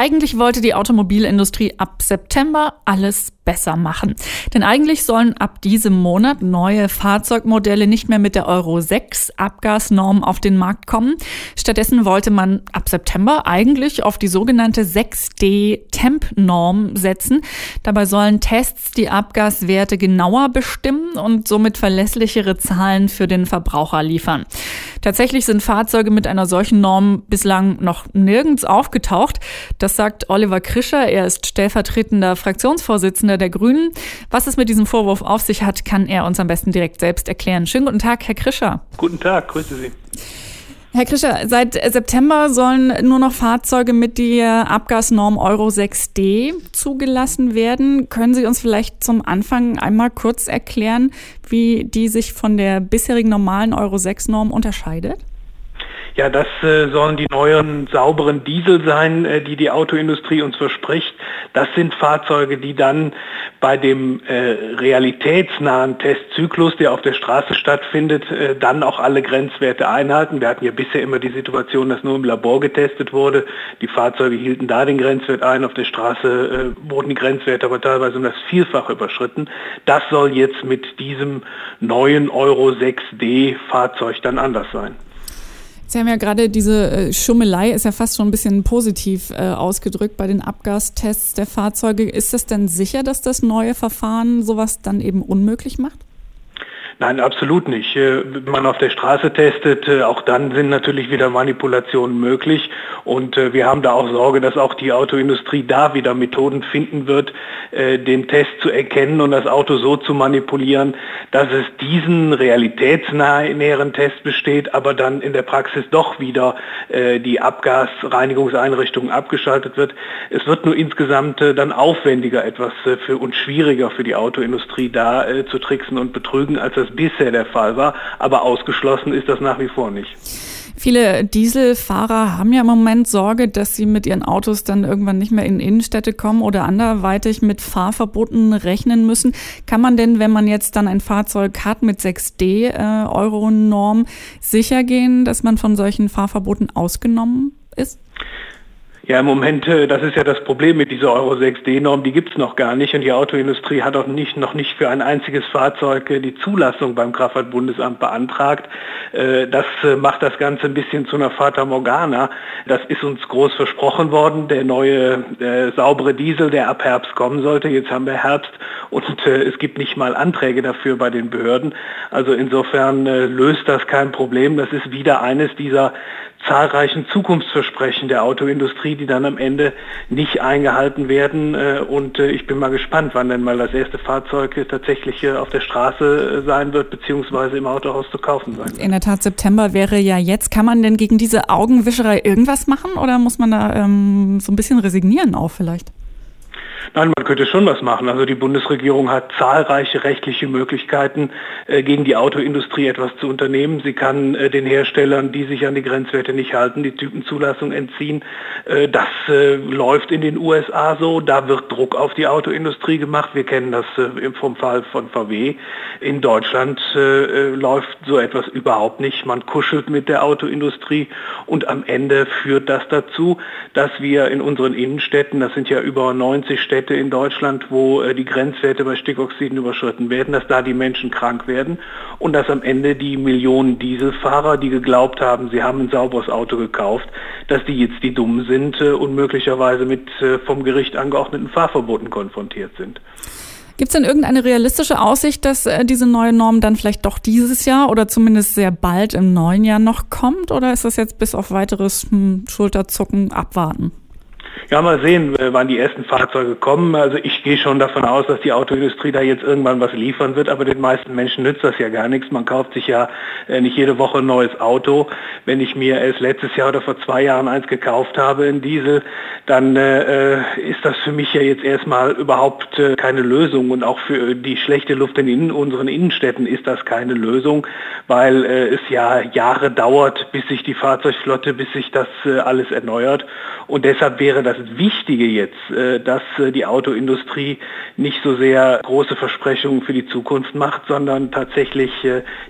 Eigentlich wollte die Automobilindustrie ab September alles besser machen. Denn eigentlich sollen ab diesem Monat neue Fahrzeugmodelle nicht mehr mit der Euro 6 Abgasnorm auf den Markt kommen. Stattdessen wollte man ab September eigentlich auf die sogenannte 6D Temp-Norm setzen. Dabei sollen Tests die Abgaswerte genauer bestimmen und somit verlässlichere Zahlen für den Verbraucher liefern. Tatsächlich sind Fahrzeuge mit einer solchen Norm bislang noch nirgends aufgetaucht. Das sagt Oliver Krischer. Er ist stellvertretender Fraktionsvorsitzender der Grünen. Was es mit diesem Vorwurf auf sich hat, kann er uns am besten direkt selbst erklären. Schönen guten Tag, Herr Krischer. Guten Tag, grüße Sie. Herr Krischer, seit September sollen nur noch Fahrzeuge mit der Abgasnorm Euro 6D zugelassen werden. Können Sie uns vielleicht zum Anfang einmal kurz erklären, wie die sich von der bisherigen normalen Euro 6 Norm unterscheidet? Ja, das äh, sollen die neuen sauberen Diesel sein, äh, die die Autoindustrie uns verspricht. Das sind Fahrzeuge, die dann bei dem äh, realitätsnahen Testzyklus, der auf der Straße stattfindet, äh, dann auch alle Grenzwerte einhalten. Wir hatten ja bisher immer die Situation, dass nur im Labor getestet wurde. Die Fahrzeuge hielten da den Grenzwert ein, auf der Straße äh, wurden die Grenzwerte aber teilweise um das Vielfache überschritten. Das soll jetzt mit diesem neuen Euro 6D Fahrzeug dann anders sein. Sie haben ja gerade diese äh, Schummelei, ist ja fast schon ein bisschen positiv äh, ausgedrückt bei den Abgastests der Fahrzeuge. Ist es denn sicher, dass das neue Verfahren sowas dann eben unmöglich macht? Nein, absolut nicht. Äh, wenn man auf der Straße testet, äh, auch dann sind natürlich wieder Manipulationen möglich. Und äh, wir haben da auch Sorge, dass auch die Autoindustrie da wieder Methoden finden wird, den Test zu erkennen und das Auto so zu manipulieren, dass es diesen realitätsnäheren Test besteht, aber dann in der Praxis doch wieder die Abgasreinigungseinrichtung abgeschaltet wird. Es wird nur insgesamt dann aufwendiger etwas für und schwieriger für die Autoindustrie da zu tricksen und betrügen, als das bisher der Fall war, aber ausgeschlossen ist das nach wie vor nicht. Viele Dieselfahrer haben ja im Moment Sorge, dass sie mit ihren Autos dann irgendwann nicht mehr in Innenstädte kommen oder anderweitig mit Fahrverboten rechnen müssen. Kann man denn, wenn man jetzt dann ein Fahrzeug hat mit 6D äh, sicher gehen, dass man von solchen Fahrverboten ausgenommen ist? Ja, im Moment, äh, das ist ja das Problem mit dieser Euro 6D-Norm, die gibt es noch gar nicht und die Autoindustrie hat auch nicht, noch nicht für ein einziges Fahrzeug äh, die Zulassung beim Kraftfahrtbundesamt beantragt. Äh, das macht das Ganze ein bisschen zu einer Fata Morgana. Das ist uns groß versprochen worden, der neue äh, saubere Diesel, der ab Herbst kommen sollte. Jetzt haben wir Herbst und es gibt nicht mal Anträge dafür bei den Behörden. Also insofern löst das kein Problem. Das ist wieder eines dieser zahlreichen Zukunftsversprechen der Autoindustrie, die dann am Ende nicht eingehalten werden. Äh, und äh, ich bin mal gespannt, wann denn mal das erste Fahrzeug tatsächlich auf der Straße äh, sein wird, beziehungsweise im Autohaus zu kaufen sein. In der Tat, September wäre ja jetzt. Kann man denn gegen diese Augenwischerei irgendwas machen oder muss man da ähm, so ein bisschen resignieren auch vielleicht? Nein, man könnte schon was machen. Also die Bundesregierung hat zahlreiche rechtliche Möglichkeiten, äh, gegen die Autoindustrie etwas zu unternehmen. Sie kann äh, den Herstellern, die sich an die Grenzwerte nicht halten, die Typenzulassung entziehen. Äh, das läuft in den USA so. Da wird Druck auf die Autoindustrie gemacht. Wir kennen das vom Fall von VW. In Deutschland läuft so etwas überhaupt nicht. Man kuschelt mit der Autoindustrie und am Ende führt das dazu, dass wir in unseren Innenstädten, das sind ja über 90 Städte, in Deutschland, wo äh, die Grenzwerte bei Stickoxiden überschritten werden, dass da die Menschen krank werden und dass am Ende die Millionen Dieselfahrer, die geglaubt haben, sie haben ein sauberes Auto gekauft, dass die jetzt die Dummen sind äh, und möglicherweise mit äh, vom Gericht angeordneten Fahrverboten konfrontiert sind. Gibt es denn irgendeine realistische Aussicht, dass diese neue Norm dann vielleicht doch dieses Jahr oder zumindest sehr bald im neuen Jahr noch kommt? Oder ist das jetzt bis auf weiteres hm, Schulterzucken abwarten? Ja, mal sehen, äh, wann die ersten Fahrzeuge kommen. Also ich gehe schon davon aus, dass die Autoindustrie da jetzt irgendwann was liefern wird, aber den meisten Menschen nützt das ja gar nichts. Man kauft sich ja äh, nicht jede Woche ein neues Auto. Wenn ich mir erst letztes Jahr oder vor zwei Jahren eins gekauft habe, in Diesel, dann äh, äh, ist das für mich ja jetzt erstmal überhaupt äh, keine Lösung und auch für die schlechte Luft in innen, unseren Innenstädten ist das keine Lösung, weil äh, es ja Jahre dauert, bis sich die Fahrzeugflotte, bis sich das alles erneuert und deshalb wäre wäre das Wichtige jetzt, dass die Autoindustrie nicht so sehr große Versprechungen für die Zukunft macht, sondern tatsächlich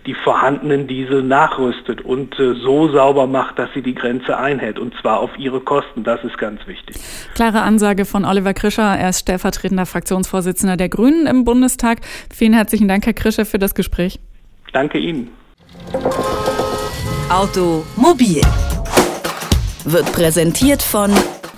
die vorhandenen Diesel nachrüstet und so sauber macht, dass sie die Grenze einhält und zwar auf ihre Kosten. Das ist ganz wichtig. Klare Ansage von Oliver Krischer. Er ist stellvertretender Fraktionsvorsitzender der Grünen im Bundestag. Vielen herzlichen Dank, Herr Krischer, für das Gespräch. Danke Ihnen. Automobil wird präsentiert von